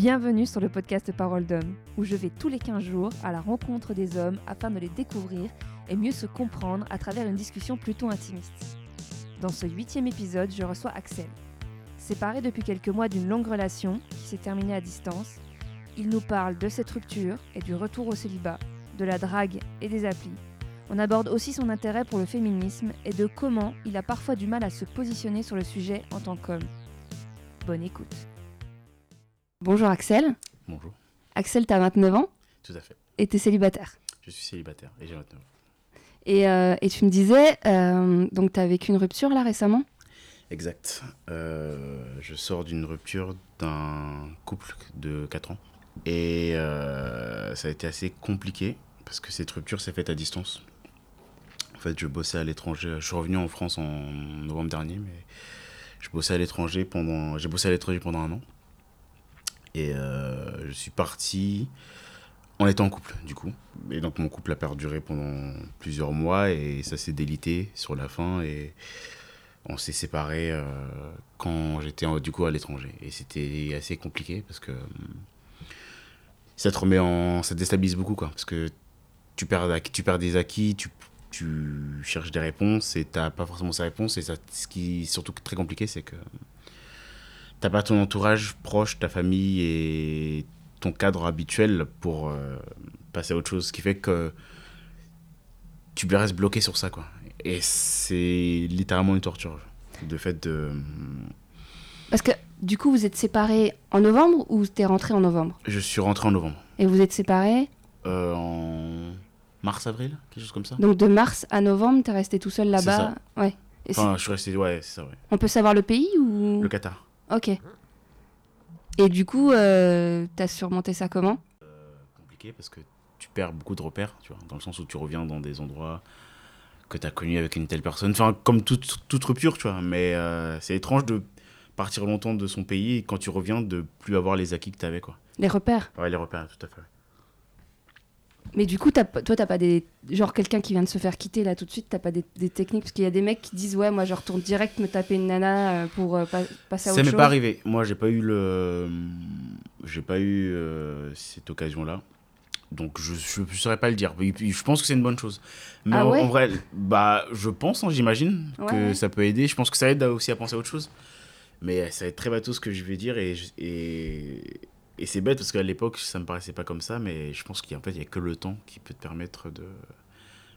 Bienvenue sur le podcast Parole d'homme, où je vais tous les 15 jours à la rencontre des hommes afin de les découvrir et mieux se comprendre à travers une discussion plutôt intimiste. Dans ce huitième épisode, je reçois Axel. Séparé depuis quelques mois d'une longue relation qui s'est terminée à distance, il nous parle de cette rupture et du retour au célibat, de la drague et des applis. On aborde aussi son intérêt pour le féminisme et de comment il a parfois du mal à se positionner sur le sujet en tant qu'homme. Bonne écoute. Bonjour Axel. Bonjour. Axel, tu as 29 ans Tout à fait. et tu es célibataire. Je suis célibataire et j'ai 29 ans. Et, euh, et tu me disais, euh, donc tu as vécu une rupture là récemment? Exact. Euh, je sors d'une rupture d'un couple de 4 ans. Et ça a été assez compliqué parce que cette rupture s'est faite à distance. En fait, je bossais à l'étranger. Je suis revenu en France en novembre dernier, mais je bossais à l'étranger pendant. J'ai bossé à l'étranger pendant un an. Et euh, je suis parti en étant en couple, du coup. Et donc, mon couple a perduré pendant plusieurs mois et ça s'est délité sur la fin. Et on s'est séparés euh, quand j'étais du coup à l'étranger. Et c'était assez compliqué parce que ça te remet en. ça te déstabilise beaucoup, quoi. Parce que tu perds, tu perds des acquis, tu, tu cherches des réponses et t'as pas forcément ces réponses. Et ça, ce qui est surtout très compliqué, c'est que t'as pas ton entourage proche, ta famille et ton cadre habituel pour euh, passer à autre chose. Ce qui fait que tu restes bloqué sur ça, quoi. Et c'est littéralement une torture. De fait de. Parce que du coup, vous êtes séparés en novembre ou t'es rentré en novembre? Je suis rentré en novembre. Et vous êtes séparés, Euh, en mars-avril, quelque chose comme ça. donc de mars à novembre, t'es resté tout seul là-bas? Ouais. Et Enfin, je suis resté. Ouais, c'est ça, ouais. on peut savoir le pays ou? Le Qatar. Ok. Et du coup, euh, t'as surmonté ça comment compliqué parce que tu perds beaucoup de repères, tu vois, dans le sens où tu reviens dans des endroits que tu as connus avec une telle personne. Enfin, comme toute, toute rupture, tu vois. Mais euh, c'est étrange de partir longtemps de son pays et quand tu reviens de plus avoir les acquis que tu avais, quoi. Les repères Ouais, les repères, tout à fait. Mais du coup, pas- toi, t'as pas des. Genre, quelqu'un qui vient de se faire quitter là tout de suite, t'as pas des, des techniques? Parce qu'il y a des mecs qui disent, ouais, moi je retourne direct me taper une nana euh, pour euh, pas- passer à Ça autre m'est chose. pas arrivé. Moi, j'ai pas eu le, j'ai pas eu euh, cette occasion-là. Donc, je ne saurais pas le dire. Je pense que c'est une bonne chose. Mais Ah en, ouais? en vrai, bah, je pense, hein, j'imagine Ouais, que ouais. ça peut aider. Je pense que ça aide aussi à penser à autre chose. Mais ça va être très bateau ce que je vais dire. Et, et c'est bête parce qu'à l'époque, ça me paraissait pas comme ça. Mais je pense qu'en fait, il n'y a que le temps qui peut te permettre de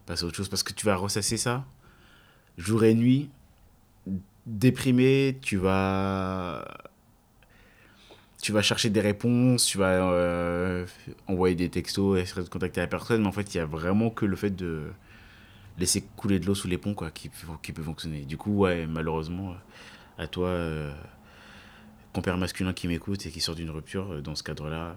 passer à autre chose. Parce que tu vas ressasser ça jour et nuit, déprimé, tu vas tu vas chercher des réponses, tu vas euh, envoyer des textos, essayer de contacter la personne, mais en fait, il y a vraiment que le fait de laisser couler de l'eau sous les ponts quoi, qui, qui peut fonctionner. Du coup, ouais, malheureusement, à toi, euh, compère masculin qui m'écoute et qui sort d'une rupture, euh, dans ce cadre-là,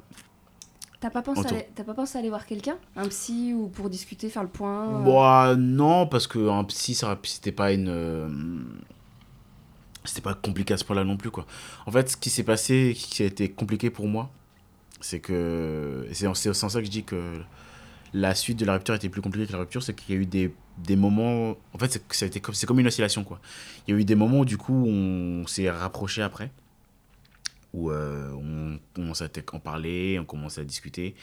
T'as pas, pensé aller- t'as pas pensé aller voir quelqu'un? Un psy ou pour discuter, faire le point euh, Bah, non, parce que un psy, ça, c'était pas une. euh, c'était pas compliqué à ce point-là non plus, quoi. En fait, ce qui s'est passé, qui a été compliqué pour moi, c'est que. C'est c'est en ça que je dis que la suite de la rupture était plus compliquée que la rupture, c'est qu'il y a eu des, des moments. En fait, c'est, comme, c'est comme une oscillation, quoi. Il y a eu des moments où, du coup, on s'est rapproché après, où euh, on commence à en parler, on commence à discuter.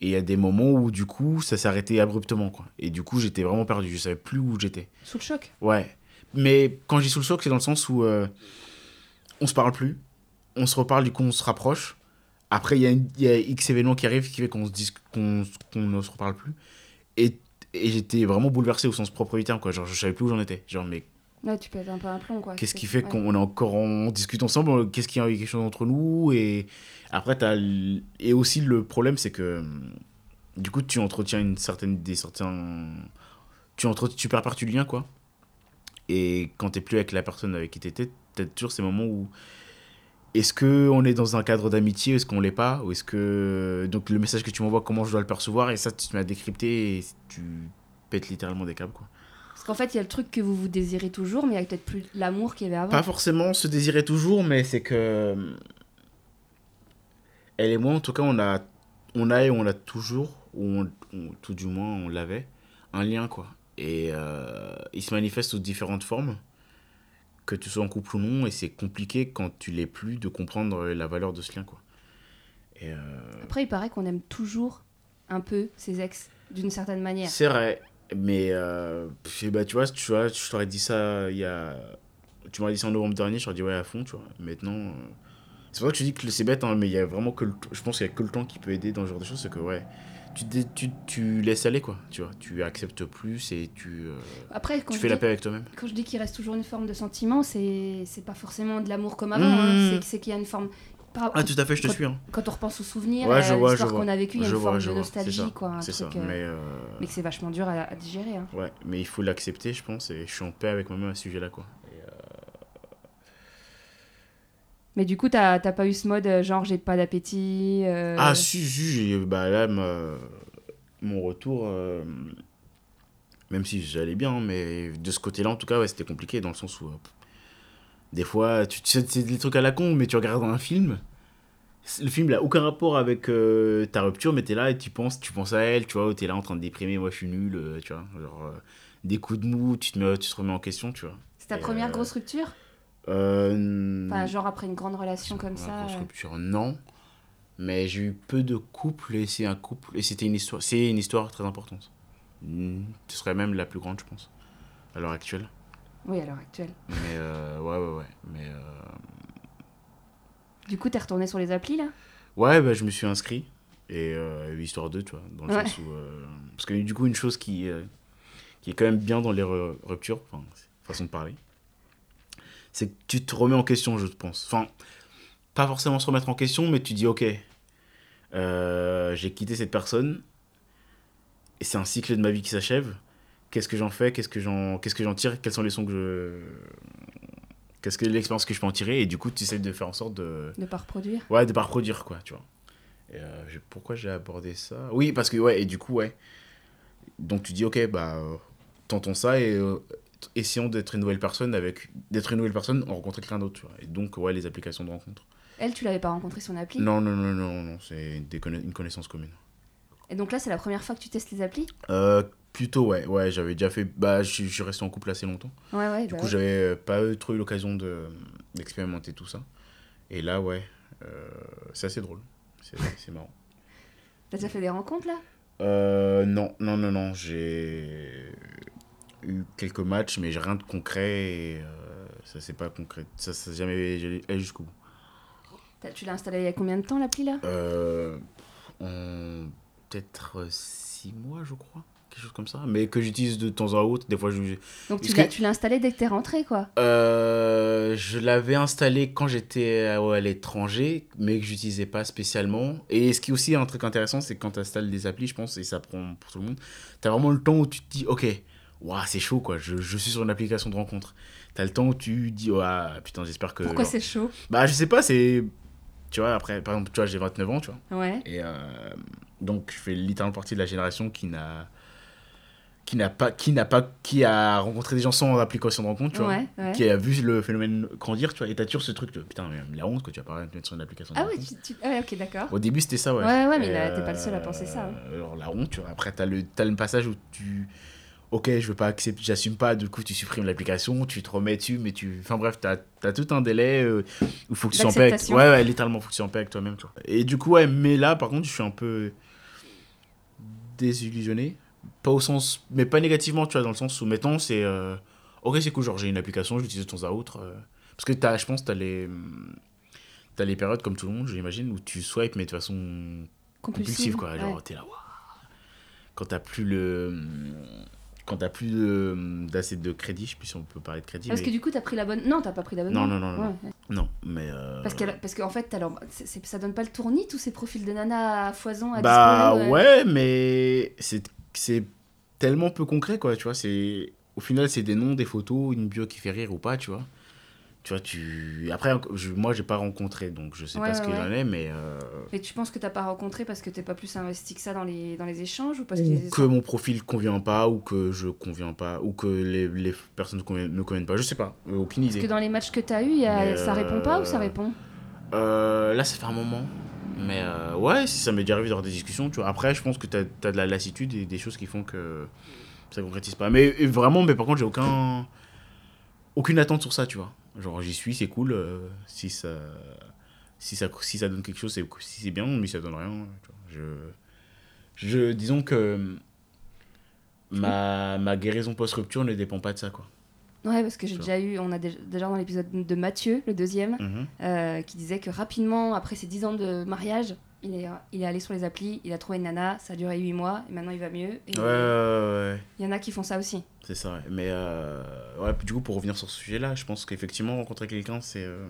Et il y a des moments où, du coup, ça s'est arrêté abruptement, quoi. Et du coup, j'étais vraiment perdu. Je savais plus où j'étais. Sous le choc? Ouais. Mais quand je dis sous le choc, c'est dans le sens où euh, on se parle plus. On se reparle, du coup, on se rapproche. Après, il y, a y X événements qui arrivent qui fait qu'on se ne se reparle plus. Et, et j'étais vraiment bouleversé au sens propre du terme, quoi. Genre, je savais plus où j'en étais. Genre, mais Ouais, tu pètes un peu un plomb, quoi. Qu'est-ce qui fait ouais. qu'on est encore en discute ensemble Qu'est-ce qu'il y a eu quelque chose entre nous Et après, l- et aussi le problème, c'est que hum, du coup, tu entretiens une certaine des certains tu entre tu perds partout du lien quoi. Et quand t'es plus avec la personne avec qui t'étais, t'as toujours ces moments où est-ce que on est dans un cadre d'amitié, est-ce qu'on l'est pas, ou est-ce que donc le message que tu m'envoies, comment je dois le percevoir, et ça tu m'as décrypté et tu pètes littéralement des câbles quoi. Qu'en fait, il y a le truc que vous vous désirez toujours, mais il y a peut-être plus l'amour qu'il y avait avant. Pas forcément se désirer toujours, mais c'est que. Elle et moi, en tout cas, on a, on a et on a toujours, ou on- on- tout du moins, on l'avait, un lien, quoi. Et euh, il se manifeste sous différentes formes, que tu sois en couple ou non, et c'est compliqué quand tu l'es plus de comprendre la valeur de ce lien, quoi. Et, euh, Après, il paraît qu'on aime toujours un peu ses ex, d'une certaine manière. C'est vrai, mais euh, bah, tu vois, tu vois, je t'aurais dit ça il y a. Tu m'aurais dit ça en novembre dernier, je t'aurais dit ouais à fond, tu vois. Maintenant, euh, c'est pour ça que je dis que c'est bête, hein, mais il y a vraiment que le... je pense qu'il y a que le temps qui peut aider dans ce genre de choses, c'est que ouais, tu, tu, tu laisses aller quoi, tu vois, tu acceptes plus et tu, euh, Après, quand tu fais la paix avec toi-même. quand je dis qu'il reste toujours une forme de sentiment, c'est c'est pas forcément de l'amour comme avant. Mmh. hein. C'est qu'il y a une forme. Par- Ah tout à fait, je te Quand- suis. Hein. Quand on repense aux souvenirs, Ouais, à je vois, je l'histoire vois. qu'on a vécue, il y a Je une vois, forme de nostalgie, ça, quoi. un C'est ça, truc, euh, mais euh, mais que c'est vachement dur à, à digérer. hein. ouais, mais il faut l'accepter, je pense, et je suis en paix avec moi-même à ce sujet-là quoi. Et, euh, Mais du coup, t'as t'as pas eu ce mode euh, genre j'ai pas d'appétit. euh, Ah si, si, j'ai- bah là, ma- mon retour, euh, même si j'allais bien, hein, mais de ce côté-là, en tout cas, ouais, c'était compliqué dans le sens où, euh, des fois, tu, tu sais, c'est des trucs à la con, mais tu regardes un film, le film n'a aucun rapport avec euh, ta rupture, mais t'es là et tu penses, tu penses à elle, tu vois, ou t'es là en train de déprimer, moi je suis nul, euh, tu vois, genre euh, des coups de mou, tu te, mets, tu te remets en question, tu vois. C'est ta et, première grosse rupture? Enfin, genre après une grande relation comme ça. grosse rupture, non. Mais j'ai eu peu de couples et c'est un couple et c'était une histoire, c'est une histoire très importante. Ce serait même la plus grande, je pense, à l'heure actuelle. Oui, à l'heure actuelle. Mais euh, ouais, ouais, ouais. Mais euh, Du coup, t'es retourné sur les applis là? Ouais, bah, je me suis inscrit et euh, histoire 2, tu vois, dans le Ouais. sens où parce que du coup une chose qui qui est quand même bien dans les re- ruptures, enfin façon de parler, c'est que tu te remets en question, je pense. Enfin, pas forcément se remettre en question, mais tu dis ok, j'ai quitté cette personne et c'est un cycle de ma vie qui s'achève. Qu'est-ce que j'en fais Qu'est-ce que j'en qu'est-ce que j'en tire Quelles sont les sons que je Qu'est-ce que l'expérience que je peux en tirer Et du coup, tu essaies de faire en sorte de de pas reproduire Ouais, de pas reproduire, quoi, tu vois. Et euh, pourquoi j'ai abordé ça? Oui, parce que, ouais, et du coup, ouais. Donc tu dis, ok, bah, euh, tentons ça et euh, essayons d'être une nouvelle personne avec. D'être une nouvelle personne en rencontrant quelqu'un d'autre, tu vois. Et donc, ouais, les applications de rencontre. Elle, tu l'avais pas rencontrée sur une appli? Non, non, non, non, non, c'est conna- une connaissance commune. Et donc là, c'est la première fois que tu testes les applis? Euh, plutôt, ouais, ouais, j'avais déjà fait. Bah, je suis- resté en couple assez longtemps. Ouais, ouais. Du bah coup, ouais. j'avais euh, pas trop eu l'occasion de, d'expérimenter tout ça. Et là, ouais, euh, c'est assez drôle. C'est, c'est marrant. T'as déjà fait des rencontres là? Euh, non, non, non, non. J'ai eu quelques matchs, mais j'ai rien de concret. Et, euh, ça, c'est pas concret. Ça, ça jamais allé jusqu'au bout. Tu l'as installé il y a combien de temps l'appli là? Euh, peut-être 6 mois, je crois. Quelque chose comme ça. Mais que j'utilise de temps à autre. Des fois, je, Donc tu l'as, que- tu l'as installé dès que t'es rentré quoi Euh, je l'avais installé quand j'étais à, à l'étranger, mais que j'utilisais pas spécialement. Et ce qui est aussi un truc intéressant, c'est que quand tu installes des applis, je pense, et ça prend pour tout le monde, tu as vraiment le temps où tu te dis, ok, waouh, c'est chaud quoi, je, je suis sur une application de rencontre. Tu as le temps où tu dis, ouais, putain, j'espère que. Pourquoi genre- c'est chaud? Bah, je sais pas, c'est. Tu vois, après, par exemple, tu vois, j'ai 29 ans, tu vois. Ouais. Et euh, donc, je fais littéralement partie de la génération qui n'a qui n'a pas qui n'a pas qui a rencontré des gens sans application de rencontre tu vois. Ouais, qui a vu le phénomène grandir tu vois. Et t'as toujours ce truc de putain mais la honte que tu pas te mettre sur une application de Ah ouais, tu, tu- ah ouais, ok, d'accord. au début c'était ça ouais. Ouais, ouais, mais là, t'es pas le seul à penser ça, hein. alors la honte tu vois. Après t'as le t'as le passage où tu ok je veux pas accepter j'assume pas du coup tu supprimes l'application tu te remets dessus mais tu enfin bref t'as as tout un délai euh, où il faut que tu sois en paix. Avec... Ouais ouais littéralement faut que tu sois en paix avec toi-même tu vois. Et du coup ouais mais là par contre je suis un peu désillusionné pas au sens mais pas négativement tu vois dans le sens où maintenant c'est euh, ok c'est cool genre j'ai une application je l'utilise de temps à autre euh, parce que t'as je pense t'as les t'as les périodes comme tout le monde j'imagine où tu swipes mais de façon compulsive quoi genre ouais. t'es là waouh. quand t'as plus le quand t'as plus de- d'assez de crédit je sais plus si on peut parler de crédit Parce mais- que du coup, t'as pris l'abonnement. Non, t'as pas pris l'abonnement. Non, non, non, non. Ouais, ouais. non mais euh, Parce qu'elle- parce qu'en fait, c'est- ça donne pas le tournis, tous ces profils de nana à foison, à bah dispo, ouais mais c'est c'est tellement peu concret quoi tu vois c'est au final c'est des noms des photos une bio qui fait rire ou pas tu vois. Tu vois tu après je- moi j'ai pas rencontré donc je sais Ouais, pas ce qu'il en est mais euh, Mais tu penses que t'as pas rencontré parce que t'es pas plus investi que ça dans les, dans les échanges ou parce que, ou les- que mon profil convient pas ou que je conviens pas ou que les, les personnes ne conviennent, me conviennent pas je sais pas euh, aucune parce idée. que dans les matchs que t'as eu, y a- Mais, ça répond pas ou ça euh, répond? Euh, là, ça fait un moment. Mais euh, ouais, si ça m'est déjà arrivé d'avoir des discussions, tu vois. Après, je pense que tu as, de la lassitude et des choses qui font que ça concrétise pas. Mais vraiment, mais par contre, j'ai aucun aucune attente sur ça, tu vois. Genre, j'y suis, c'est cool. euh, si ça Si ça, si ça donne quelque chose, c'est si c'est bien, mais si ça donne rien, tu vois, je, je, disons que ma, ma guérison post-rupture ne dépend pas de ça, quoi. Ouais, parce que j'ai déjà eu, on a déjà dans l'épisode de Mathieu, le deuxième, Mhm. euh, qui disait que rapidement, après ses 10 ans de mariage, il est, il est allé sur les applis, il a trouvé une nana, ça a duré 8 mois, et maintenant il va mieux. Et Ouais, ouais, ouais. Il y en a qui font ça aussi. C'est ça, ouais. Mais euh, ouais, du coup, pour revenir sur ce sujet-là, je pense qu'effectivement, rencontrer quelqu'un, c'est. euh,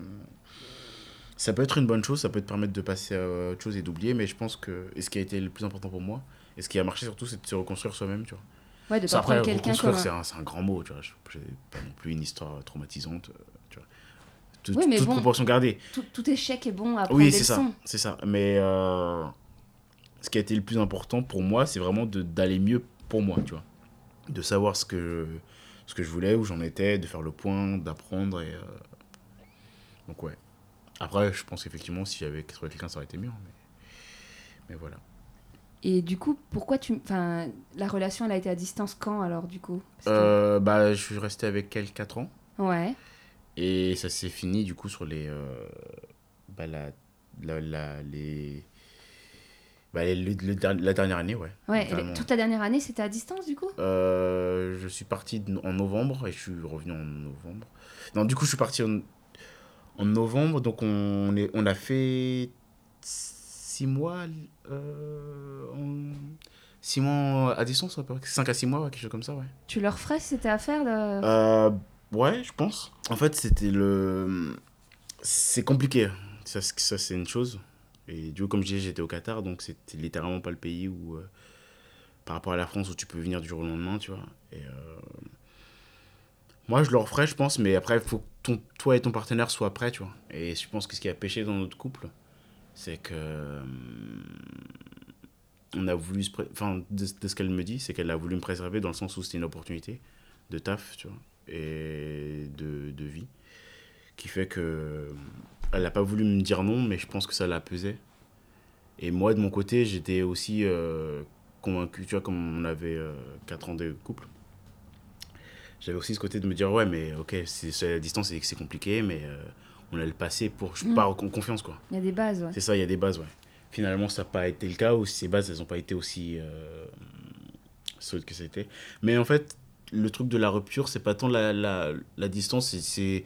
ça peut être une bonne chose, ça peut te permettre de passer à autre chose et d'oublier, mais je pense que. Et ce qui a été le plus important pour moi, et ce qui a marché surtout, c'est de se reconstruire soi-même, tu vois. Ouais, de pas prendre après, quelqu'un reconstruire, comme. c'est un- un, grand mot, tu vois. Je- J'ai pas non plus une histoire traumatisante, euh, tu vois. Tout- Oui, mais toute bon. proportion gardée. Tout, tout échec est bon à prendre Oui, c'est ça, c'est ça. Mais euh, ce qui a été le plus important pour moi, c'est vraiment d'aller mieux pour moi, tu vois. De savoir ce que, ce que je voulais, où j'en étais, de faire le point, d'apprendre. Et, euh, Donc ouais. Après, je pense qu'effectivement, si j'avais trouvé quelqu'un, ça aurait été mieux. hein, Mais, mais voilà. Et du coup, pourquoi tu. Enfin, la relation, elle a été à distance quand alors, du coup? Que- Euh, bah, je suis resté avec elle 4 ans. Ouais. Et ça s'est fini du coup sur les. euh, bah, la, la, la- les. Bah, le- le la dernière année, ouais. Ouais, Vraiment. toute la dernière année, c'était à distance, du coup? Euh, je suis parti en novembre et je suis revenu en novembre. Non, du coup, je suis parti en, en novembre, donc on, est, on a fait six mois, en- six mois à distance, à peu près, 5 à 6 mois, ouais, quelque chose comme ça, ouais. Tu leur ferais si c'était à faire de... Euh, ouais, je pense. En fait, c'était le. C'est compliqué. Ça, c'est- ça c'est une chose. Et du coup, comme je disais, j'étais au Qatar, donc c'était littéralement pas le pays où. euh, par rapport à la France, où tu peux venir du jour au lendemain, tu vois. Et. euh, moi, je le referais, je pense, mais après, il faut que ton, toi et ton partenaire soient prêts, tu vois. Et je pense que ce qui a pêché dans notre couple, c'est que. euh, on a voulu. Enfin, de, ce qu'elle me dit, c'est qu'elle a voulu me préserver dans le sens où c'était une opportunité de taf, tu vois, et de, de vie, qui fait que elle n'a pas voulu me dire non, mais je pense que ça l'a pesé. Et moi, de mon côté, j'étais aussi euh, convaincu, tu vois, comme on avait 4 ans de couple, j'avais aussi ce côté de me dire, ouais, mais ok, c'est la distance, c'est compliqué, mais euh, on a le passé pour, je Mm. pars en confiance, quoi. Il y a des bases, ouais. C'est ça, il y a des bases, ouais. Finalement, ça n'a pas été le cas, ou ces bases, elles n'ont pas été aussi euh, solides que c'était. Mais en fait, le truc de la rupture, c'est pas tant la, la, la distance, c'est-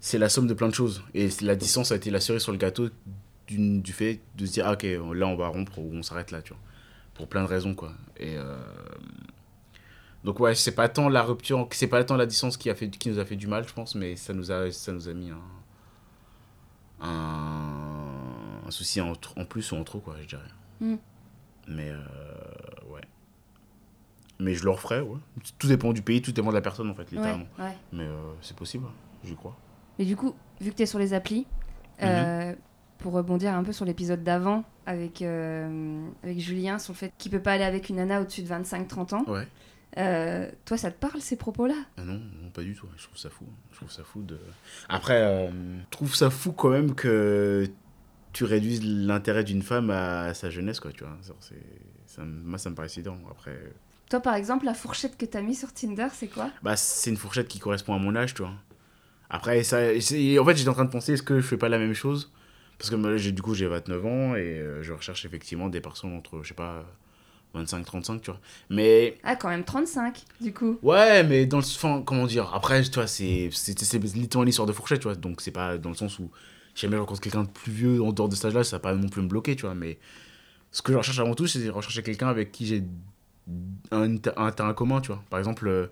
c'est la somme de plein de choses. Et la distance a été la cerise sur le gâteau du fait de se dire, ah, ok, là, on va rompre ou on s'arrête là, tu vois. Pour plein de raisons, quoi. Et. euh, Donc ouais, c'est pas tant la rupture, c'est pas tant la distance qui, a fait, qui nous a fait du mal, je pense, mais ça nous a, ça nous a mis un, un, un souci en, en plus ou en trop, quoi, je dirais. Mm. Mais euh, ouais. Mais je le referais, ouais. Tout dépend du pays, tout dépend de la personne, en fait, littéralement. ouais. Mais euh, c'est possible, j'y crois. Mais du coup, vu que tu es sur les applis, Mhm. euh, pour rebondir un peu sur l'épisode d'avant avec, avec Julien, sur le fait qu'il peut pas aller avec une nana au-dessus de 25-30 ans, Ouais. Euh, toi, ça te parle ces propos-là? Ah non, non, pas du tout. Je trouve ça fou. Je trouve ça fou de. Après, euh, je trouve ça fou quand même que tu réduises l'intérêt d'une femme à sa jeunesse, quoi, tu vois. Ça moi, ça me paraît évident. Après, Toi, par exemple, la fourchette que tu as mis sur Tinder, c'est quoi? Bah, c'est une fourchette qui correspond à mon âge, tu vois. Après, ça, en fait, j'étais en train de penser, est-ce que je fais pas la même chose? Parce que j'ai- du coup, j'ai 29 ans et euh, je recherche effectivement des personnes entre, je sais pas, 25-35, tu vois. Mais Ah, quand même 35, du coup. Ouais, mais dans le comment dire, après, tu vois, c'est littéralement une histoire de fourchette, tu vois, donc c'est pas dans le sens où si jamais je rencontre quelqu'un de plus vieux en dehors de cet âge-là, ça va pas non plus me bloquer, tu vois, mais ce que je recherche avant tout, c'est de rechercher quelqu'un avec qui j'ai un, un terrain commun, tu vois. Par exemple, euh,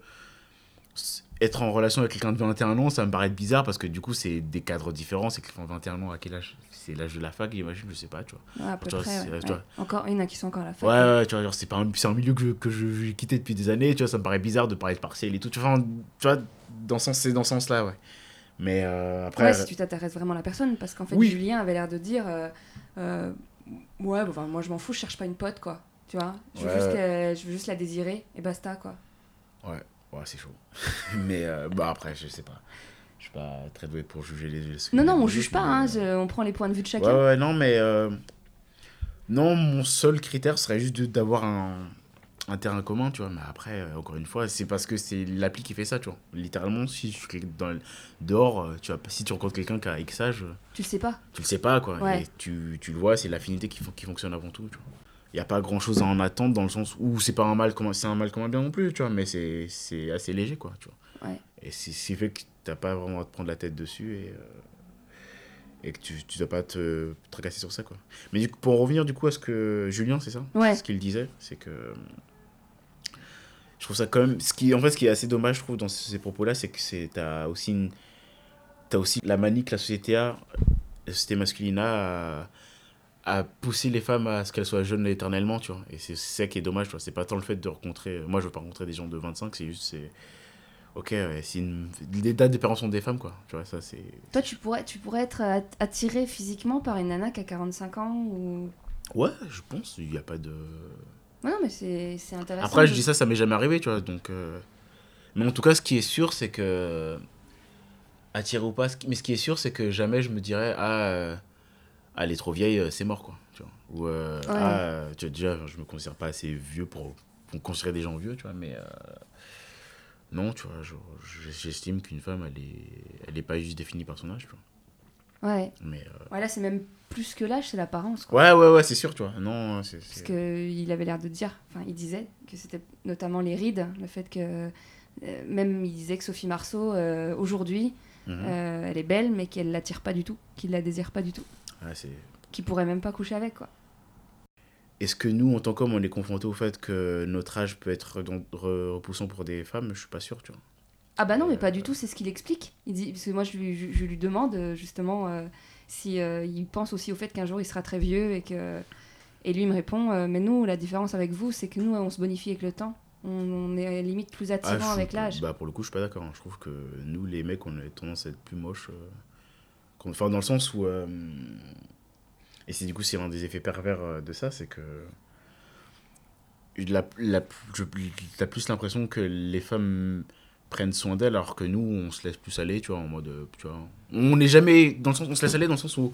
être en relation avec quelqu'un de 21 ans, ça me paraît bizarre parce que du coup, c'est des cadres différents, c'est quelqu'un de 21 ans à quel âge? C'est l'âge de la fac, j'imagine, je sais pas, tu vois. Ouais, à peu Tu vois, près. c'est- ouais, tu ouais. vois. Encore, il y en a qui sont encore à la fac. Ouais, ouais, tu vois, c'est pas un, c'est un milieu que que je quitté depuis des années, tu vois, ça me paraît bizarre de parler de partiel et tout. Tu vois, tu vois dans ce sens, c'est dans ce sens-là, ouais. Mais euh, après. Ouais, si tu t'intéresses vraiment à la personne, parce qu'en fait, Oui. Julien avait l'air de dire euh, euh, Ouais, enfin, moi je m'en fous, je cherche pas une pote, quoi. Tu vois? Je veux, Ouais. juste je veux juste la désirer, et basta, quoi. Ouais, ouais, c'est chaud. Mais euh, bah après, je sais pas. Je suis pas très doué pour juger les. que Non, non, les on juge pas, hein, je- on prend les points de vue de Ouais, chacun. ouais, non, mais. euh, Non, mon seul critère serait juste de- d'avoir un, un terrain commun, tu vois. Mais après, euh, encore une fois, c'est parce que c'est l'appli qui fait ça, tu vois. Littéralement, si tu cliques dans le- dehors, euh, tu vois, si tu rencontres quelqu'un qui a X âge, euh, Tu le sais pas. tu le sais pas, quoi. Ouais. Et tu, tu le vois, c'est l'affinité qui, fon- qui fonctionne avant tout, tu vois. Il n'y a pas grand chose à en attendre dans le sens où c'est pas un mal comme c'est un mal comme un bien non plus, tu vois, mais c'est c'est assez léger, quoi, tu vois. Ouais. Et c'est ce qui fait que t'as pas vraiment à te prendre la tête dessus et, euh, et que tu, tu dois pas te tracasser sur ça, quoi. Mais du coup, pour en revenir, du coup, à ce que Julien, c'est ça? Ouais. Ce qu'il disait, c'est que. Je trouve ça quand même. Ce qui, en fait, ce qui est assez dommage, je trouve, dans ces propos-là, c'est que c'est t'as aussi une. T'as aussi la manie que la société a, la société masculine a, à, à pousser les femmes à ce qu'elles soient jeunes éternellement, tu vois. Et c'est ça qui est dommage, tu vois. C'est pas tant le fait de rencontrer. Moi, je veux pas rencontrer des gens de 25, c'est juste. c'est Ok, ouais, c'est une. Les dates d'épérance sont des femmes, quoi. Tu vois, ça, c'est. Toi, tu pourrais, tu pourrais être at- attiré physiquement par une nana qui a 45 ans ou. Ouais, je pense, il n'y a pas de. Ouais, non, mais c'est c'est intéressant. Après, je de- dis ça, ça m'est jamais arrivé, tu vois. Donc, euh, Mais en tout cas, ce qui est sûr, c'est que. Attiré ou pas, mais ce qui est sûr, c'est que jamais je me dirais, ah, euh, ah, elle est trop vieille, euh, c'est mort, quoi. Tu vois. Ou, euh, Ouais. ah, tu vois, déjà, je me considère pas assez vieux pour, pour considérer des gens vieux, tu vois, mais. euh, Non, tu vois, j'estime qu'une femme, elle est, elle est pas juste définie par son âge, tu vois. Ouais. Mais. euh, ouais, là, c'est même plus que l'âge, c'est l'apparence. quoi. Ouais, ouais, ouais, c'est sûr, tu vois. Non, c'est. Parce qu'il avait l'air de dire, enfin, il disait que c'était notamment les rides, le fait que. même il disait que Sophie Marceau, aujourd'hui, Mhm. elle est belle, mais qu'elle l'attire pas du tout, qu'il la désire pas du tout, Qu'il pourrait même pas coucher avec, quoi. Est-ce que nous, en tant qu'hommes, on est confrontés au fait que notre âge peut être repoussant pour des femmes? Je suis pas sûr, tu vois. Ah bah non, mais Euh, pas du tout, c'est ce qu'il explique. Il dit, parce que moi, je lui, je, je lui demande euh, justement euh, si euh, il pense aussi au fait qu'un jour il sera très vieux et que. Et lui me répond, euh, mais nous, la différence avec vous, c'est que nous, on se bonifie avec le temps. On, on est limite plus Ah, attirant avec l'âge. Bah, pour le coup, je suis pas d'accord. hein. Je trouve que nous, les mecs, on a tendance à être plus moches. Enfin, dans le sens où. euh, Et c'est du coup, c'est un des effets pervers euh, de ça, c'est que. La, la, t'as plus l'impression que les femmes prennent soin d'elles alors que nous on se laisse plus aller tu vois en mode euh, tu vois on n'est jamais dans le sens on se laisse aller dans le sens où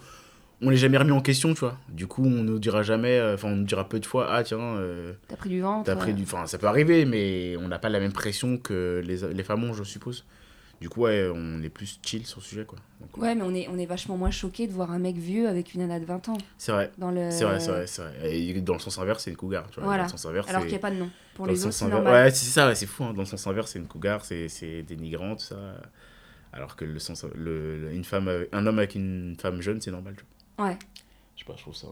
on n'est jamais remis en question tu vois du coup on ne dira jamais enfin on nous dira peu de fois ah tiens euh, T'as pris du ventre. T'as pris du... Enfin, ça peut arriver, mais on n'a pas la même pression que les, les femmes ont, je suppose. Du coup, ouais, on est plus chill sur le sujet, quoi. Donc, Ouais, mais on est, on est vachement moins choqué de voir un mec vieux avec une nana de 20 ans. C'est vrai, Dans le... c'est vrai, c'est vrai, c'est vrai. Et dans le sens inverse, c'est une cougar, tu vois. Voilà. Dans le sens inverse, Alors qu'il n'y a pas de nom. Pour dans le les autres, c'est normal. Ouais, c'est ça, ouais, c'est fou. hein. Dans le sens inverse, c'est une cougar, c'est, c'est dénigrant, tout ça. Alors que le sens... Le, le- une femme, avec- un homme avec une femme jeune, c'est normal, tu vois. Ouais. Je sais pas, je trouve ça...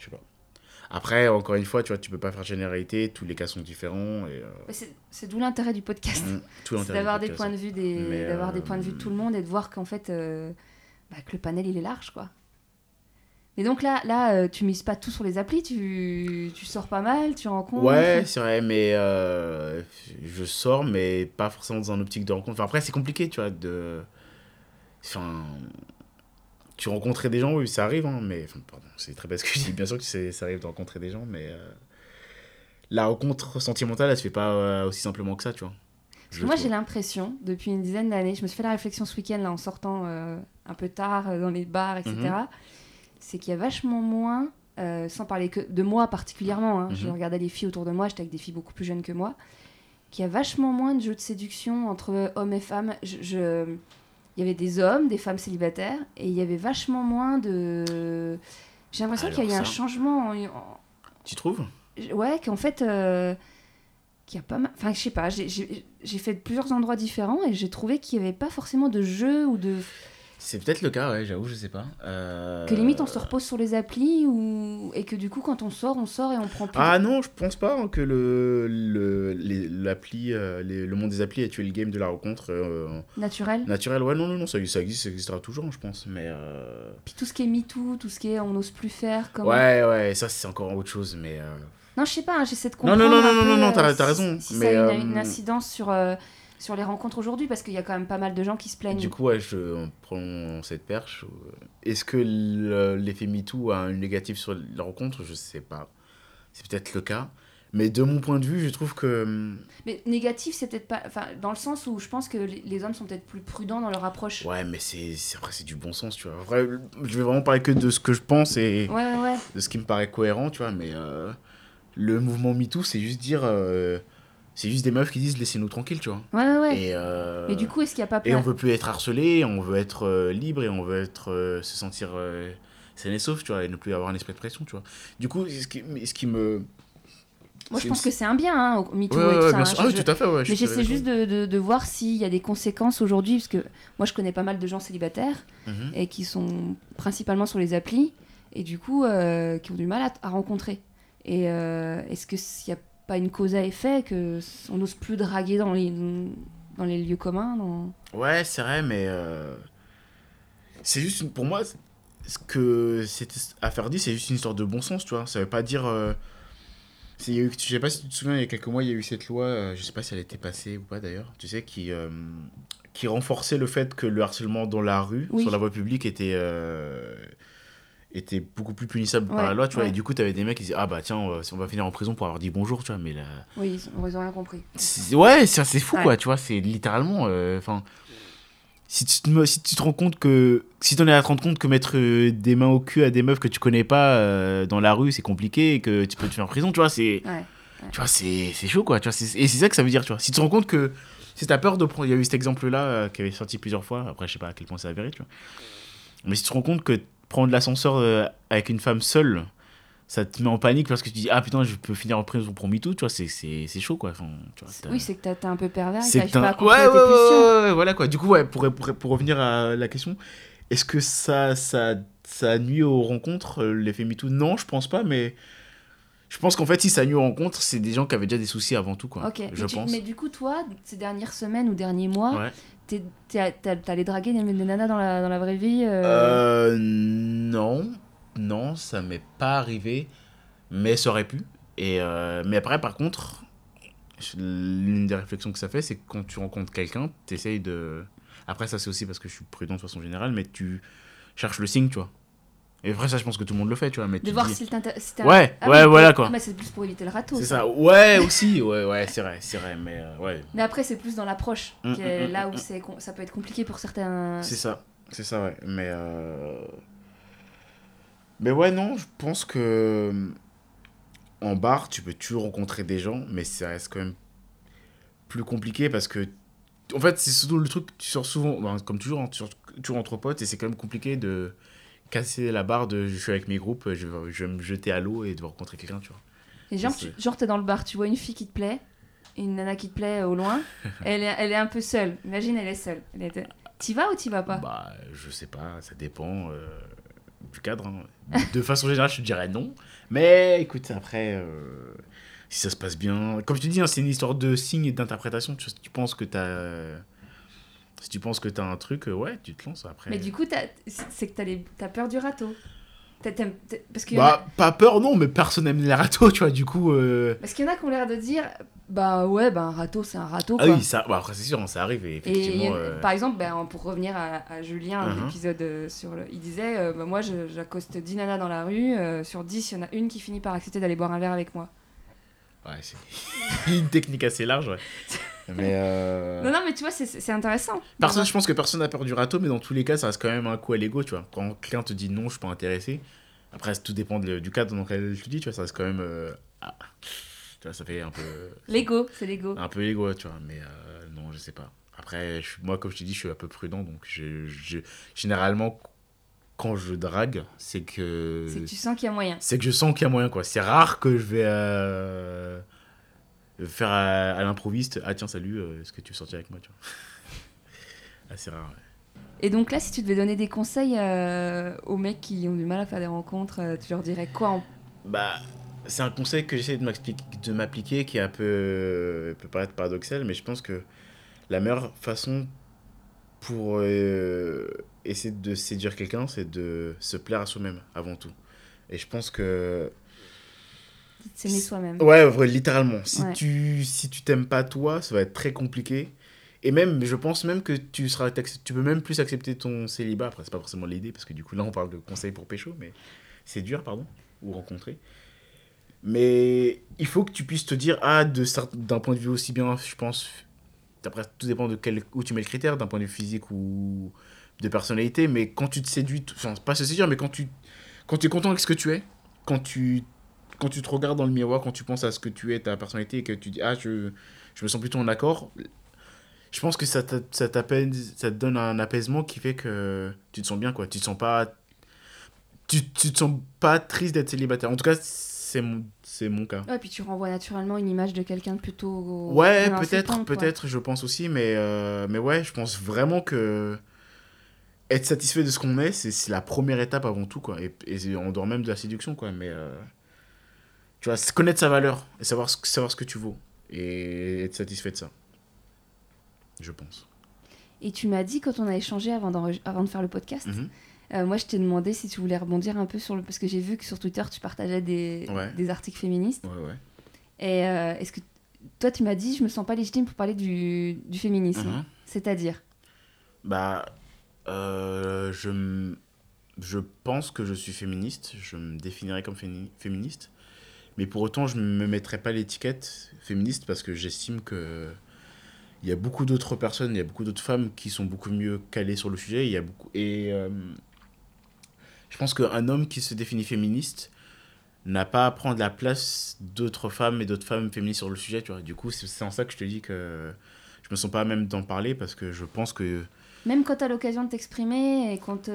Je sais pas. Après, encore une fois, tu vois, tu peux pas faire généralité, tous les cas sont différents, et... euh, c'est- C'est d'où l'intérêt du podcast. mm, C'est du d'avoir des points de vue des d'avoir des euh, points de vue de tout le monde et de voir qu'en fait euh, bah, que le panel il est large quoi. Mais donc là là euh, tu mises pas tout sur les applis, tu, tu sors pas mal, tu rencontres. Ouais, c'est vrai, mais euh, je sors, mais pas forcément dans un optique de rencontre. Enfin, après, c'est compliqué, tu vois, de... Enfin... Tu rencontrais des gens, oui, ça arrive, hein, mais... Enfin, pardon, c'est très ce que je dis. Bien sûr que ça arrive de rencontrer des gens, mais... euh, La rencontre sentimentale, elle se fait pas euh, aussi simplement que ça, tu vois. Parce Je que moi j'ai l'impression depuis une dizaine d'années, je me suis fait la réflexion ce week-end là en sortant euh, un peu tard euh, dans les bars etc. Mhm. C'est qu'il y a vachement moins, sans parler que de moi particulièrement, hein, je Mhm. regardais les filles autour de moi, j'étais avec des filles beaucoup plus jeunes que moi, qu'il y a vachement moins de jeux de séduction entre hommes et femmes. Je, je- Il y avait des hommes, des femmes célibataires, et il y avait vachement moins de... J'ai l'impression qu'il y a eu un changement. en- Tu trouves? Ouais, qu'en fait, euh, qu'il y a pas mal. Enfin, je sais pas, j'ai fait plusieurs endroits différents et j'ai trouvé qu'il n'y avait pas forcément de jeu ou de. C'est peut-être le cas, ouais, j'avoue, je sais pas. Euh, Que limite on se repose sur les applis ou. Et que du coup, quand on sort, on sort et on prend plus. Ah non, je pense pas hein, que le le- l'appli, euh, les- le monde des applis a tué le game de la rencontre euh, naturel. naturelle. Ouais, non, non, non, ça, ça existe, ça existera toujours, je pense. Mais euh, Puis tout ce qui est MeToo, tout ce qui est on n'ose plus faire. Comme... ouais, ouais, ça c'est encore autre chose, mais euh, Non, je sais pas, hein, j'essaie de Non, comprendre. non, non, un non, peu, non, non, euh, t'as- raison, Si mais, ça a une, une incidence sur, sur les rencontres aujourd'hui parce qu'il y a quand même pas mal de gens qui se plaignent. du coup, ouais, je prends cette perche. euh, Est-ce que le- l'effet MeToo a un négatif sur la rencontre Je sais pas. C'est peut-être le cas. Mais de mon point de vue, je trouve que. Mais négatif, c'est peut-être pas. Enfin, dans le sens où je pense que les, les hommes sont peut-être plus prudents dans leur approche. Ouais, mais c'est c'est- après, c'est du bon sens, tu vois. Après, je vais vraiment parler que de ce que je pense et Ouais, ouais, ouais. de ce qui me paraît cohérent, tu vois. Mais euh, le mouvement MeToo, c'est juste dire. euh, c'est juste des meufs qui disent laissez-nous tranquilles, tu vois. Ouais, ouais, ouais. Et, euh, Mais du coup, est-ce qu'il n'y a pas et on veut plus être harcelé, on veut être euh, libre et on veut être euh, se sentir sain et sauf, tu vois, et ne plus avoir un esprit de pression, tu vois. Du coup, ce qui, ce qui me. Moi, je pense que c'est un bien, hein, au MeToo Ouais, et tout ouais, ça. bien hein. sûr. Ah oui, je- tout à fait, ouais. Mais j'essaie juste de, de, de voir s'il y a des conséquences aujourd'hui, parce que moi, je connais pas mal de gens célibataires Mhm. et qui sont principalement sur les applis et du coup qui ont du mal à, à rencontrer. Et est-ce que s'il n'y a pas une cause à effet que on n'ose plus draguer dans les dans les lieux communs dans... Ouais, c'est vrai, mais euh, c'est juste une- pour moi ce que cette affaire dit, c'est juste une histoire de bon sens, tu vois. Ça veut pas dire. euh, eu- je sais pas si tu te souviens, il y a quelques mois, il y a eu cette loi, euh, je sais pas si elle était passée ou pas d'ailleurs, tu sais, qui, euh, qui renforçait le fait que le harcèlement dans la rue, Oui. sur la voie publique, était, euh, était beaucoup plus punissable par la loi, tu vois. ouais. Et du coup, tu avais des mecs qui disaient Ah bah tiens, on va, on va finir en prison pour avoir dit bonjour, tu vois. Mais là. Oui, ils ont, ils ont rien compris. Ouais, c'est c'est fou, Ouais. quoi, tu vois, c'est littéralement... euh, Enfin, si, tu te, si tu te rends compte que... Si t'en es à te rendre compte que mettre euh, des mains au cul à des meufs que tu connais pas euh, dans la rue, c'est compliqué et que tu peux te faire en prison, tu vois, c'est... Tu vois, c'est chaud, quoi, tu vois, et c'est ça que ça veut dire, tu vois. Si tu te rends compte que... Si t'as peur de prendre... Il y a eu cet exemple-là qui avait sorti plusieurs fois, après, je sais pas à quel point c'est avéré, tu vois. Mais si tu te rends compte que prendre l'ascenseur euh, avec une femme seule, ça te met en panique parce que tu dis ah putain je peux finir en prison pour MeToo tu vois c'est c'est c'est chaud quoi enfin, tu vois, Oui, c'est que t'es un peu pervers, c'est pas à ouais, ouais, ouais, ouais, voilà quoi. Du coup, ouais, pour, pour, pour revenir à la question, est-ce que ça, ça, ça nuit aux rencontres, euh, l'effet MeToo? Non, je pense pas, mais je pense qu'en fait, si ça nuit aux rencontres, c'est des gens qui avaient déjà des soucis avant tout, quoi. Ok, je mais, tu- pense. mais du coup, toi, ces dernières semaines ou derniers mois, Allé draguer des, des nanas dans la, dans la vraie vie euh, Euh, non, non, ça m'est pas arrivé, mais ça aurait pu. Et euh, mais après, par contre, l'une des réflexions que ça fait, c'est que quand tu rencontres quelqu'un, tu essayes de. Après, ça, c'est aussi parce que je suis prudent de façon générale, mais tu cherches le signe, tu vois. Et après, ça, je pense que tout le monde le fait, tu vois. Mais De tu voir dis- si si Ouais, Ah ouais, voilà, ah, quoi. mais c'est plus pour éviter le râteau. C'est ça. ça, ouais, aussi, ouais, ouais, c'est vrai, c'est vrai, mais euh, ouais, Mais après, c'est plus dans l'approche, Mm, est mm, là mm, où mm. c'est ça peut être compliqué pour certains. c'est ça, c'est ça, ouais. Mais, euh... mais ouais, non, je pense que en bar, tu peux toujours rencontrer des gens, mais ça reste quand même plus compliqué parce que, en fait, c'est surtout le truc, tu sors souvent, comme toujours, hein, tu sors toujours entre potes et c'est quand même compliqué de casser la barre de je suis avec mes groupes, je vais, je vais me jeter à l'eau et de rencontrer quelqu'un, tu vois. Et genre, tu, genre, t'es dans le bar, tu vois une fille qui te plaît, une nana qui te plaît au loin, elle est, elle est un peu seule. Imagine, elle est seule. Elle est... T'y vas ou t'y vas pas? Bah, je sais pas, ça dépend euh, du cadre. hein. De façon générale, je te dirais non. Mais écoute, après, euh, si ça se passe bien. Comme tu dis, hein, c'est une histoire de signe et d'interprétation. Tu, tu penses que t'as. Si tu penses que t'as un truc, euh, ouais, tu te lances après. Mais du coup, c'est que les- t'as peur du râteau. Parce a- Bah, pas peur, non, mais personne n'aime les râteaux, tu vois, du coup. euh, parce qu'il y en a qui ont l'air de dire bah ouais, bah un râteau, c'est un râteau. Ah oui, ça, bah, c'est sûr, hein, ça arrive, et effectivement. en- euh, par exemple, ben, pour revenir à, à Julien, l'épisode euh, sur le. Il disait euh, bah, Moi, j'accoste 10 nanas dans la rue, sur 10, il y en a une qui finit par accepter d'aller boire un verre avec moi. Ouais, c'est une technique assez large, ouais. Mais. euh, Non, non, mais tu vois, c'est- c'est intéressant. Personne, je pense que personne n'a peur du râteau, mais dans tous les cas, ça reste quand même un coup à l'ego, tu vois. Quand quelqu'un te dit non, je suis pas intéressé, après, tout dépend de- du cadre dans lequel te dis, tu vois, ça reste quand même. euh, ah. Tu vois, ça fait un peu. L'ego, c'est l'ego. Un peu l'ego, tu vois, mais euh, non, je sais pas. Après, je, moi, comme je te dis, je suis un peu prudent, donc je, je- généralement, quand je drague, c'est que. C'est que tu sens qu'il y a moyen. C'est que je sens qu'il y a moyen, quoi. C'est rare que je vais euh, faire à, à l'improviste. Ah, tiens, salut, euh, est-ce que tu veux sortir avec moi, tu vois Assez rare, ouais. Et donc là, si tu devais donner des conseils euh, aux mecs qui ont du mal à faire des rencontres, euh, tu leur dirais quoi en... Bah, c'est un conseil que j'essaie de m'appliquer qui est un peu euh, peut paraître paradoxal, mais je pense que la meilleure façon pour essayer de séduire quelqu'un, c'est de se plaire à soi-même avant tout. Et je pense que s'aimer soi-même ouais, vrai, littéralement, si Ouais. tu si tu t'aimes pas toi, ça va être très compliqué. Et même, je pense même que tu seras tu peux même plus accepter ton célibat. Après, c'est pas forcément l'idée parce que du coup là, on parle de conseils pour pécho, mais c'est dur, pardon, ou rencontrer. Mais il faut que tu puisses te dire, ah, d'un point de vue aussi bien, je pense, après, tout dépend de quel, où tu mets le critère, d'un point de vue physique ou de personnalité, mais quand tu te séduis, enfin, pas se séduire, mais quand tu, quand tu es content avec ce que tu es, quand tu, quand tu te regardes dans le miroir, quand tu penses à ce que tu es, ta personnalité, et que tu dis, ah, je, je me sens plutôt en accord, je pense que ça, ça, ça te donne un apaisement qui fait que tu te sens bien, quoi. Tu te sens pas. Tu, tu te sens pas triste d'être célibataire. En tout cas, c'est mon, c'est mon cas. Ouais, puis tu renvoies naturellement une image de quelqu'un plutôt. Ouais, peut-être, peut-être, je pense aussi, mais, euh, mais ouais, je pense vraiment que être satisfait de ce qu'on est, c'est la première étape avant tout, quoi. Et, et en dehors même de la séduction, quoi. Mais euh, tu vois, connaître sa valeur et savoir ce, que- savoir ce que tu vaux et être satisfait de ça. Je pense. Et tu m'as dit quand on a échangé avant, avant de faire le podcast, Mhm. euh, moi je t'ai demandé si tu voulais rebondir un peu sur le. Parce que j'ai vu que sur Twitter tu partageais des, Ouais. des articles féministes. Ouais, ouais. Et euh, est-ce que. Toi tu m'as dit je me sens pas légitime pour parler du, du féminisme. Mhm. C'est-à-dire? Bah, euh, je, je pense que je suis féministe. Je me définirais comme féministe. Mais pour autant, je ne me mettrais pas l'étiquette féministe parce que j'estime que il y a beaucoup d'autres personnes, il y a beaucoup d'autres femmes qui sont beaucoup mieux calées sur le sujet. Il y a beaucoup et euh, je pense qu'un homme qui se définit féministe n'a pas à prendre la place d'autres femmes et d'autres femmes féministes sur le sujet. Tu vois. Du coup, c'est en ça que je te dis que je me sens pas à même d'en parler parce que je pense que Même quand tu as l'occasion de t'exprimer et quand.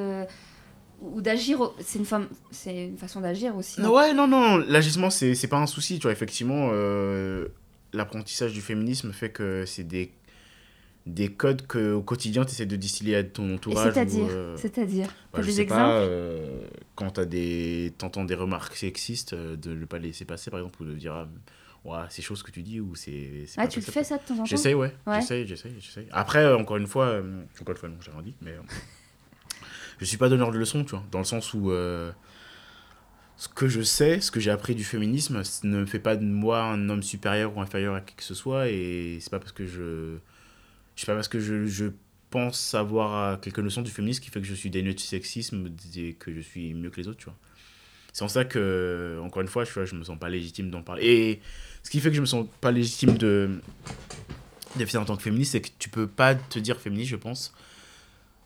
Ou d'agir, c'est une, c'est une façon d'agir aussi. Non, ouais, non, non, l'agissement, c'est c'est pas un souci, tu vois, effectivement, euh, l'apprentissage du féminisme fait que c'est des, des codes que au quotidien, tu essaies de distiller à ton entourage. c'est-à-dire euh, C'est-à-dire bah, des exemples pas, euh, quand t'as des, t'entends des remarques sexistes, euh, de ne pas laisser passer, par exemple, ou de dire, ah, ouais, c'est chaud ce que tu dis, ou c'est... Ah, tu le fais ça de temps en temps? J'essaye, ouais. Ouais. J'essaye, j'essaye, j'essaye. Après, encore une fois, encore une fois, non, j'ai rien dit, mais je suis pas donneur de leçons, tu vois, dans le sens où euh, ce que je sais, ce que j'ai appris du féminisme, ne me fait pas de moi un homme supérieur ou inférieur à qui que ce soit, et c'est pas parce que je, je pas parce que je, je pense savoir euh, quelques notions du féminisme qui fait que je suis dénué de sexisme et que je suis mieux que les autres, tu vois. C'est en ça que, encore une fois, je, vois, je me sens pas légitime d'en parler. Et ce qui fait que je me sens pas légitime de en tant que féministe, c'est que tu peux pas te dire féministe, je pense.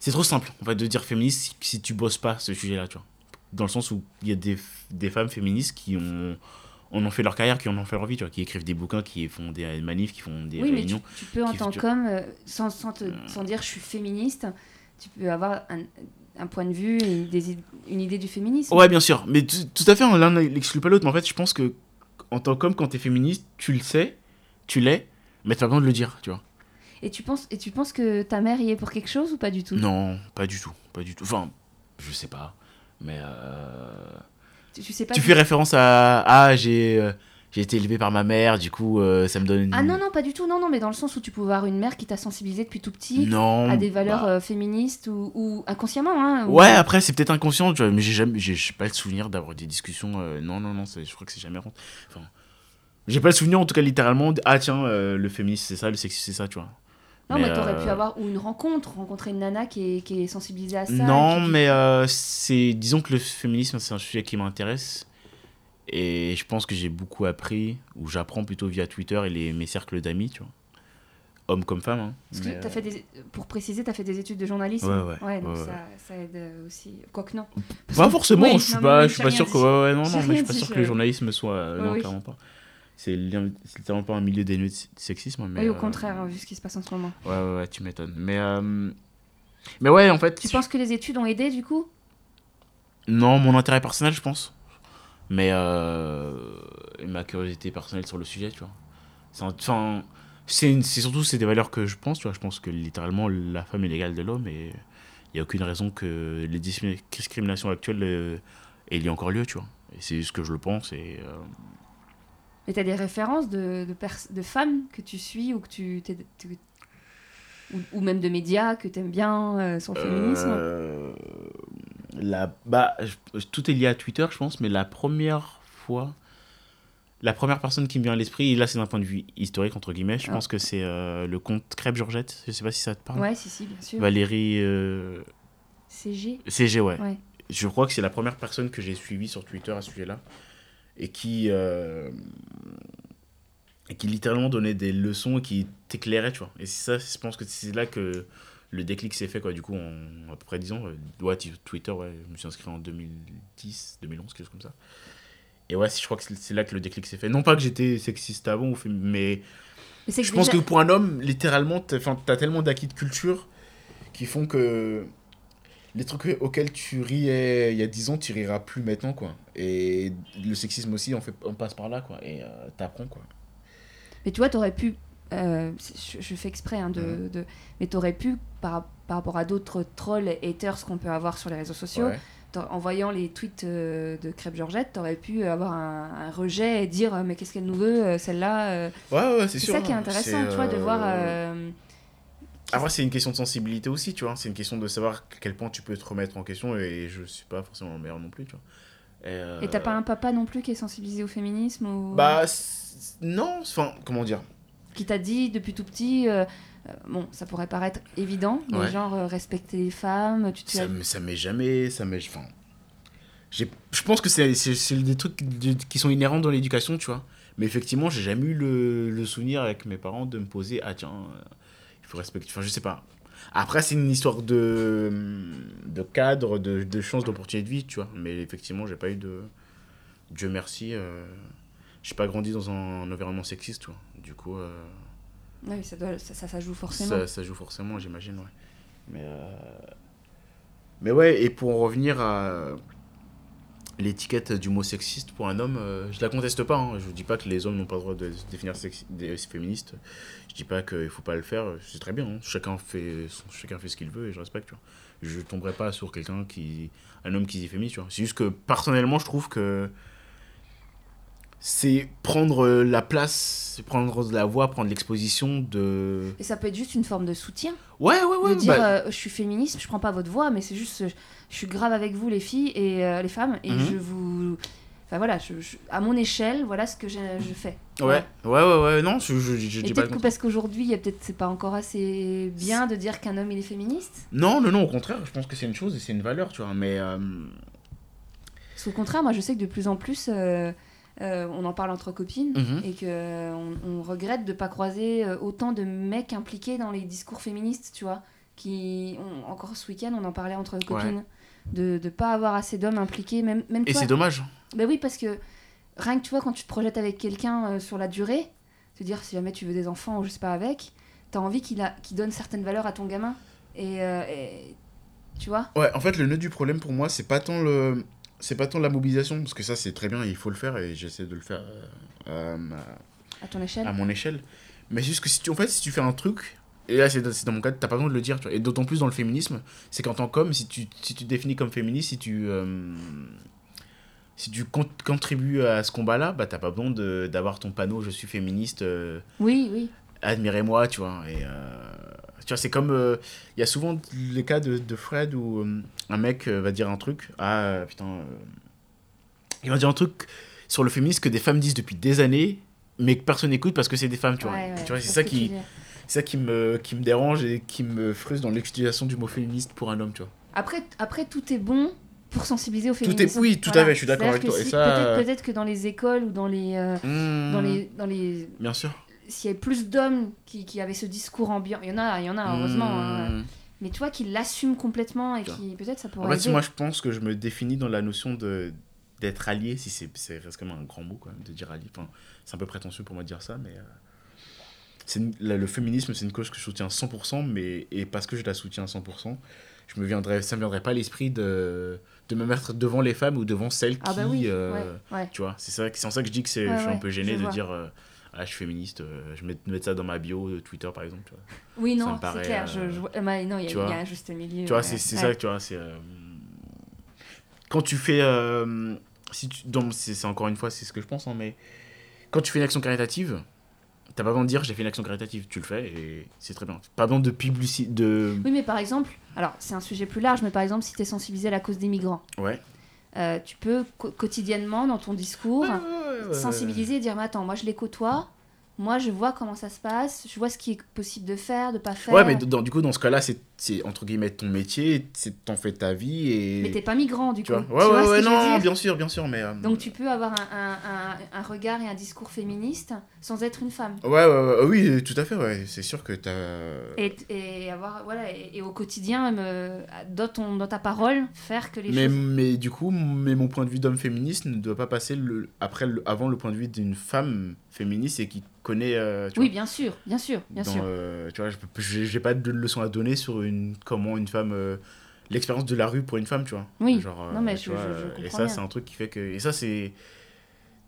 C'est trop simple, en fait, de dire féministe si, si tu bosses pas ce sujet-là, tu vois. Dans le sens où il y a des, des femmes féministes qui ont, en ont fait leur carrière, qui en ont fait leur vie, tu vois, qui écrivent des bouquins, qui font des manifs, qui font des Oui, mais tu, réunions. tu peux en tant qu'homme, euh, sans, sans, te- sans dire je suis féministe, tu peux avoir un, un point de vue et des id- une idée du féminisme. Ouais, bien sûr, mais tout, tout à fait, l'un n'exclut pas l'autre, mais en fait, je pense que en tant qu'homme, quand t'es féministe, tu le sais, tu l'es, mais t'as besoin de le dire, tu vois. Et, tu penses, et tu penses que ta mère y est pour quelque chose ou pas du tout? Non, pas du tout, pas du tout. Enfin, je sais pas, mais euh, tu, tu sais pas tu si- fais référence à ah j'ai euh, j'ai été élevé par ma mère, du coup euh, ça me donne. une- Ah non, non, pas du tout, non, non, mais dans le sens où tu peux avoir une mère qui t'a sensibilisé depuis tout petit non. à des valeurs bah, euh, féministes ou, ou inconsciemment. Hein, ou- Ouais, après c'est peut-être inconscient, tu vois, mais j'ai jamais, j'ai pas le souvenir d'avoir des discussions. euh, non, non, non, je crois que c'est jamais rentré. Enfin, j'ai pas le souvenir en tout cas littéralement. de, ah tiens, le féminisme c'est ça, le sexisme c'est ça, tu vois. Non, Mais, mais t'aurais pu euh, avoir ou une rencontre, rencontrer une nana qui est, qui est sensibilisée à ça. Non, qui- mais euh, c'est disons que le féminisme c'est un sujet qui m'intéresse et je pense que j'ai beaucoup appris ou j'apprends plutôt via Twitter et les mes cercles d'amis, tu vois, hommes comme femmes. Hein, Parce que euh, fait des, pour préciser, tu as fait des études de journalisme. Ouais, ouais, donc ouais, ouais. Ça, ça aide aussi. Quoique non. Parce Pas que- forcément, Oui, je suis non, pas, je suis pas sûr que ouais, ouais, non, J'ai non, mais je rien suis pas dit, sûr que je- le journalisme soit, non, oui. clairement pas. C'est li- c'est littéralement pas un milieu dénué de sexisme, mais. oui, au euh, contraire, hein, vu ce qui se passe en ce moment. Ouais, ouais, ouais, tu m'étonnes. Mais, euh, mais ouais, en fait. Tu penses que les études ont aidé du coup? Non, mon intérêt personnel, je pense. Mais euh, ma curiosité personnelle sur le sujet, tu vois. C'est Enfin, c'est surtout c'est des valeurs que je pense, tu vois. Je pense que littéralement la femme est l'égale de l'homme et il n'y a aucune raison que les discrimi- discriminations actuelles aient lieu encore lieu, tu vois. Et c'est ce que je le pense et. euh, Et tu as des références de, de, femmes que tu suis ou que tu. ou, ou même de médias que tu aimes bien euh, féminisme? Euh, la, bah, je- tout est lié à Twitter, je pense, mais la première fois, la première personne qui me vient à l'esprit, et là c'est d'un point de vue historique, entre guillemets, je Ah. pense que c'est euh, le comte Crêpe Georgette, je sais pas si ça te parle. Ouais, si, si, bien sûr. Valérie euh, CG CG, ouais. Ouais. Je crois que c'est la première personne que j'ai suivie sur Twitter à ce sujet-là, et qui, euh, et qui littéralement donnait des leçons et qui t'éclairait, tu vois. Et c'est ça, je pense que c'est là que le déclic s'est fait, quoi. Du coup, en à peu près 10 ans, euh, ouais, Twitter, ouais, je me suis inscrit en 2010, 2011, quelque chose comme ça. Et ouais, je crois que c'est- là que le déclic s'est fait. Non pas que j'étais sexiste avant, mais je pense déjà- que pour un homme, littéralement, enfin, t'as tellement d'acquis de culture qui font que les trucs auxquels tu riais il y a 10 ans, tu riras plus maintenant, quoi. Et le sexisme aussi, on, fait, on passe par là, quoi. Et euh, t'apprends, quoi. Mais tu vois, t'aurais pu. euh, je, je fais exprès, hein, de, Mhm. de- mais t'aurais pu, par, par rapport à d'autres trolls et haters qu'on peut avoir sur les réseaux sociaux, Ouais. en voyant les tweets euh, de Crêpe Georgette, t'aurais pu avoir un, un rejet et dire euh, Mais qu'est-ce qu'elle nous veut, celle-là. Ouais, ouais, c'est ça qui est hein. intéressant, tu vois, de voir. euh, Après, c'est une question de sensibilité aussi, tu vois. C'est une question de savoir à quel point tu peux te remettre en question et je suis pas forcément le meilleur non plus, tu vois. Et euh, t'as pas un papa non plus qui est sensibilisé au féminisme ou... Bah, non, enfin, comment dire? Qui t'a dit depuis tout petit. euh, euh, bon, ça pourrait paraître évident, mais Ouais. genre euh, respecter les femmes, tu te Ça, ça m'est jamais. Ça m'est. Enfin. Je pense que c'est des trucs de- qui sont inhérents dans l'éducation, tu vois. Mais effectivement, j'ai jamais eu le, le souvenir avec mes parents de me poser Ah, tiens, euh, respecter. Enfin, je sais pas. Après, c'est une histoire de, de cadre, de, de chance, d'opportunité de vie, tu vois. Mais effectivement, j'ai pas eu de. Dieu merci. Euh... J'ai pas grandi dans un, environnement sexiste, tu vois. Du coup, euh, Oui, ça, doit, ça, ça, ça joue forcément. ça, ça joue forcément, j'imagine, ouais. Mais, euh, mais ouais, et pour en revenir à l'étiquette du mot sexiste pour un homme, euh, je la conteste pas. Hein. Je dis pas que les hommes n'ont pas le droit de se définir sexi- des- féministes. Je dis pas qu'il faut pas le faire. C'est très bien. hein. Chacun fait son- chacun fait ce qu'il veut et je respecte. Tu vois. Je tomberai pas sur quelqu'un qui un homme qui tu vois. C'est juste que personnellement, je trouve que c'est prendre la place, c'est prendre la voix, prendre l'exposition de. Et ça peut être juste une forme de soutien. Ouais, ouais, ouais. de dire bah, euh, je suis féministe, je prends pas votre voix, mais c'est juste je suis grave avec vous les filles et euh, les femmes et Mhm. je vous. Enfin voilà, je- je- à mon échelle, voilà ce que je, je fais. Ouais, ouais, ouais, ouais, non, je, je, dis pas que parce qu'aujourd'hui, il peut-être c'est pas encore assez bien de dire qu'un homme il est féministe. Non, non, non, au contraire, je pense que c'est une chose et c'est une valeur, tu vois, mais. euh, Parce qu'au contraire, moi je sais que de plus en plus, euh, euh, on en parle entre copines mhm. et que euh, on, on regrette de pas croiser euh, autant de mecs impliqués dans les discours féministes, tu vois. Qui, on- encore ce week-end, on en parlait entre copines. De ne pas avoir assez d'hommes impliqués, même, même Et c'est dommage. Ben oui, parce que rien que tu vois, quand tu te projettes avec quelqu'un euh, sur la durée, te dire si jamais tu veux des enfants ou je sais pas avec, t'as envie qu'il qu'il donne certaines valeurs à ton gamin. Et, euh, et- tu vois? Ouais, en fait, le nœud du problème pour moi, c'est pas tant le. C'est pas tant la mobilisation, parce que ça c'est très bien, il faut le faire et j'essaie de le faire euh, euh, à ton échelle. à mon échelle. Mais c'est juste que si tu, en fait, si tu fais un truc, et là c'est dans c'est dans mon cas, t'as pas besoin de le dire, tu vois. Et d'autant plus dans le féminisme, c'est qu'en tant qu'homme, si tu, si tu te définis comme féministe, si tu. Si tu con- contribues à ce combat-là, bah t'as pas besoin d'avoir ton panneau je suis féministe, euh, Oui, oui. admirez-moi, tu vois. Et euh, tu vois, c'est comme. euh, Il y a souvent les cas de, de Fred où un mec va dire un truc. Ah putain. il va dire un truc sur le féminisme que des femmes disent depuis des années, mais que personne n'écoute parce que c'est des femmes, tu vois. Ouais, ouais, tu vois, c'est ça qui. C'est ça qui me, qui me dérange et qui me frustre dans l'utilisation du mot féministe pour un homme, tu vois. Après, après, tout est bon pour sensibiliser au Tout féminisme. est, oui, tout à fait, je suis d'accord avec toi. si- ça, Peut-être que dans les écoles ou dans les... euh, hmm, dans les, dans les Bien sûr. s'il y avait plus d'hommes qui, qui avaient ce discours ambiant, il y en a, il y en a heureusement, hein. Hmm. mais tu vois qu'ils l'assument complètement et qui peut-être ça pourrait En fait, aider. moi, je pense que je me définis dans la notion de d'être allié, si c'est reste quand même un grand mot quand même de dire allié. Enfin, c'est un peu prétentieux pour moi de dire ça, mais euh, c'est le féminisme, c'est une cause que je soutiens à 100%, mais et parce que je la soutiens à 100%, je me viendrais, ça me viendrait pas à l'esprit de de me mettre devant les femmes ou devant celles ah qui, bah oui, euh, ouais, ouais. tu vois, c'est ça, c'est en ça que je dis que c'est, Ouais, je suis un peu gêné de dire. euh, ah, je suis féministe, euh, je vais mettre ça dans ma bio euh, Twitter par exemple. Tu vois, Oui, non, c'est clair. Je, je bah, non, il y, a- un juste milieu. Tu vois, c'est c'est ça, tu vois, c'est... Quand tu fais... si tu, donc, c'est c'est encore une fois, c'est ce que je pense, hein, mais quand tu fais une action caritative, t'as pas besoin de dire j'ai fait une action caritative, tu le fais et c'est très bien. Pas besoin de publicité, de... Oui, mais par exemple, alors c'est un sujet plus large, mais par exemple, si tu es sensibilisé à la cause des migrants, Ouais. euh, tu peux quotidiennement dans ton discours Ouais, ouais, ouais, ouais. sensibiliser et dire mais attends, moi je les côtoie, Moi, je vois comment ça se passe, je vois ce qui est possible de faire, de pas faire. Ouais, mais dans, du coup, dans ce cas-là, c'est c'est, entre guillemets ton métier, c'est t'en fais ta vie et. Mais t'es pas migrant, du tu coup. vois? Ouais, Tu vois ouais, ouais, non, bien sûr, bien sûr, mais. euh, Donc tu peux avoir un, un- un- un regard et un discours féministe sans être une femme. Ouais, ouais, ouais, oui, tout à fait, ouais. C'est sûr que t'as. Et, et avoir voilà et, et au quotidien me, dans ton dans ta parole faire que les Mais, choses mais du coup, mais mon point de vue d'homme féministe ne doit pas passer le, après le, avant le point de vue d'une femme féministe et qui connaît. euh, tu oui vois, bien sûr bien sûr bien dans, sûr euh, tu vois, je j'ai pas de leçon à donner sur une, comment une femme. euh, L'expérience de la rue pour une femme, tu vois. Oui. Genre, Non, mais tu je- vois, je- je euh, Et ça, c'est un truc qui fait que. Et ça, c'est.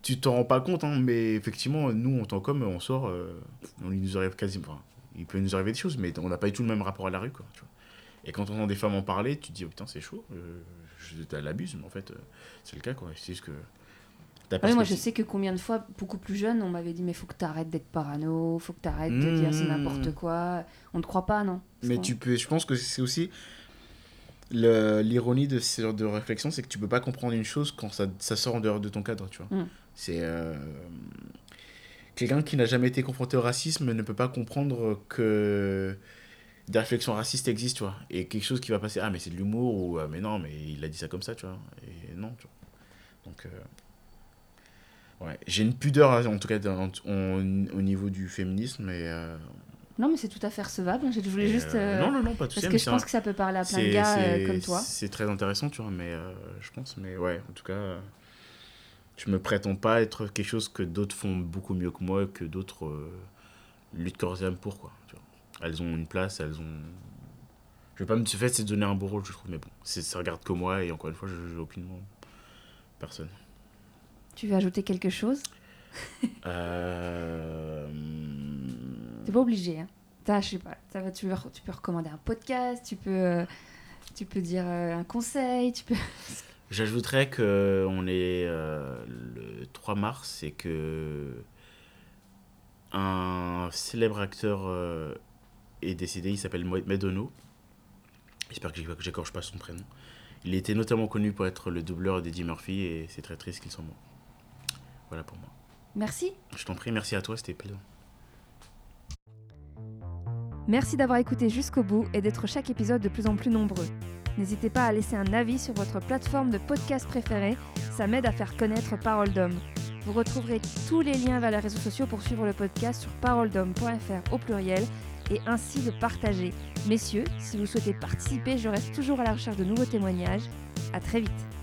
Tu t'en rends pas compte, hein, mais effectivement, nous, en tant qu'hommes, on sort. on il nous arrive quasiment. enfin, il peut nous arriver des choses, mais on n'a pas du tout le même rapport à la rue, quoi. Tu vois. Et quand on entend des femmes en parler, tu te dis, oh, putain, c'est chaud. Je, t'as l'abuse, mais en fait, c'est le cas, quoi. C'est juste que. Ouais, ce moi je sais que combien de fois beaucoup plus jeune on m'avait dit mais faut que t'arrêtes d'être parano faut que t'arrêtes de dire c'est Mmh. n'importe quoi on ne croit pas non? Mais tu peux, je pense que c'est aussi l'ironie de ce genre de réflexion, c'est que tu peux pas comprendre une chose quand ça, ça sort en dehors de ton cadre, tu vois. Mm. C'est euh, quelqu'un qui n'a jamais été confronté au racisme ne peut pas comprendre que des réflexions racistes existent, tu vois. Et quelque chose qui va passer, ah mais c'est de l'humour ou ah, mais non, mais il a dit ça comme ça, tu vois. Et non, tu vois. Donc euh, ouais, j'ai une pudeur en tout cas dans- au niveau du féminisme, mais euh, non mais c'est tout à fait recevable je voulais et, juste euh, euh, non non non pas souci, parce que je pense un- que ça peut parler à plein de gars euh, comme toi C'est très intéressant, tu vois, mais je pense, mais ouais, en tout cas, je me prétends pas être quelque chose que d'autres font beaucoup mieux que moi, que d'autres luttent corps et âme pour, quoi. Tu vois. Elles ont une place, elles ont. Je vais pas me. Ce fait, c'est donner un beau rôle, je trouve, mais bon, ça regarde que moi, et encore une fois, je juge aucunement personne. Tu veux ajouter quelque chose Euh... t'es pas obligé hein T'as, je sais pas ça va tu, veux- tu peux recommander un podcast tu peux tu peux dire euh, un conseil tu peux J'ajouterais que on est euh, le 3 mars et que un célèbre acteur euh, est décédé, il s'appelle Mo- Medono. J'espère que j'écorche pas son prénom. Il était notamment connu pour être le doubleur d'Eddie Murphy et c'est très triste qu'il soit mort. Voilà pour moi. merci Je t'en prie, merci à toi, c'était plaisant. Merci d'avoir écouté jusqu'au bout et d'être chaque épisode de plus en plus nombreux. N'hésitez pas à laisser un avis sur votre plateforme de podcast préférée, ça m'aide à faire connaître Parole d'Homme. Vous retrouverez tous les liens vers les réseaux sociaux pour suivre le podcast sur paroledhomme.fr au pluriel et ainsi le partager. Messieurs, si vous souhaitez participer, je reste toujours à la recherche de nouveaux témoignages. À très vite.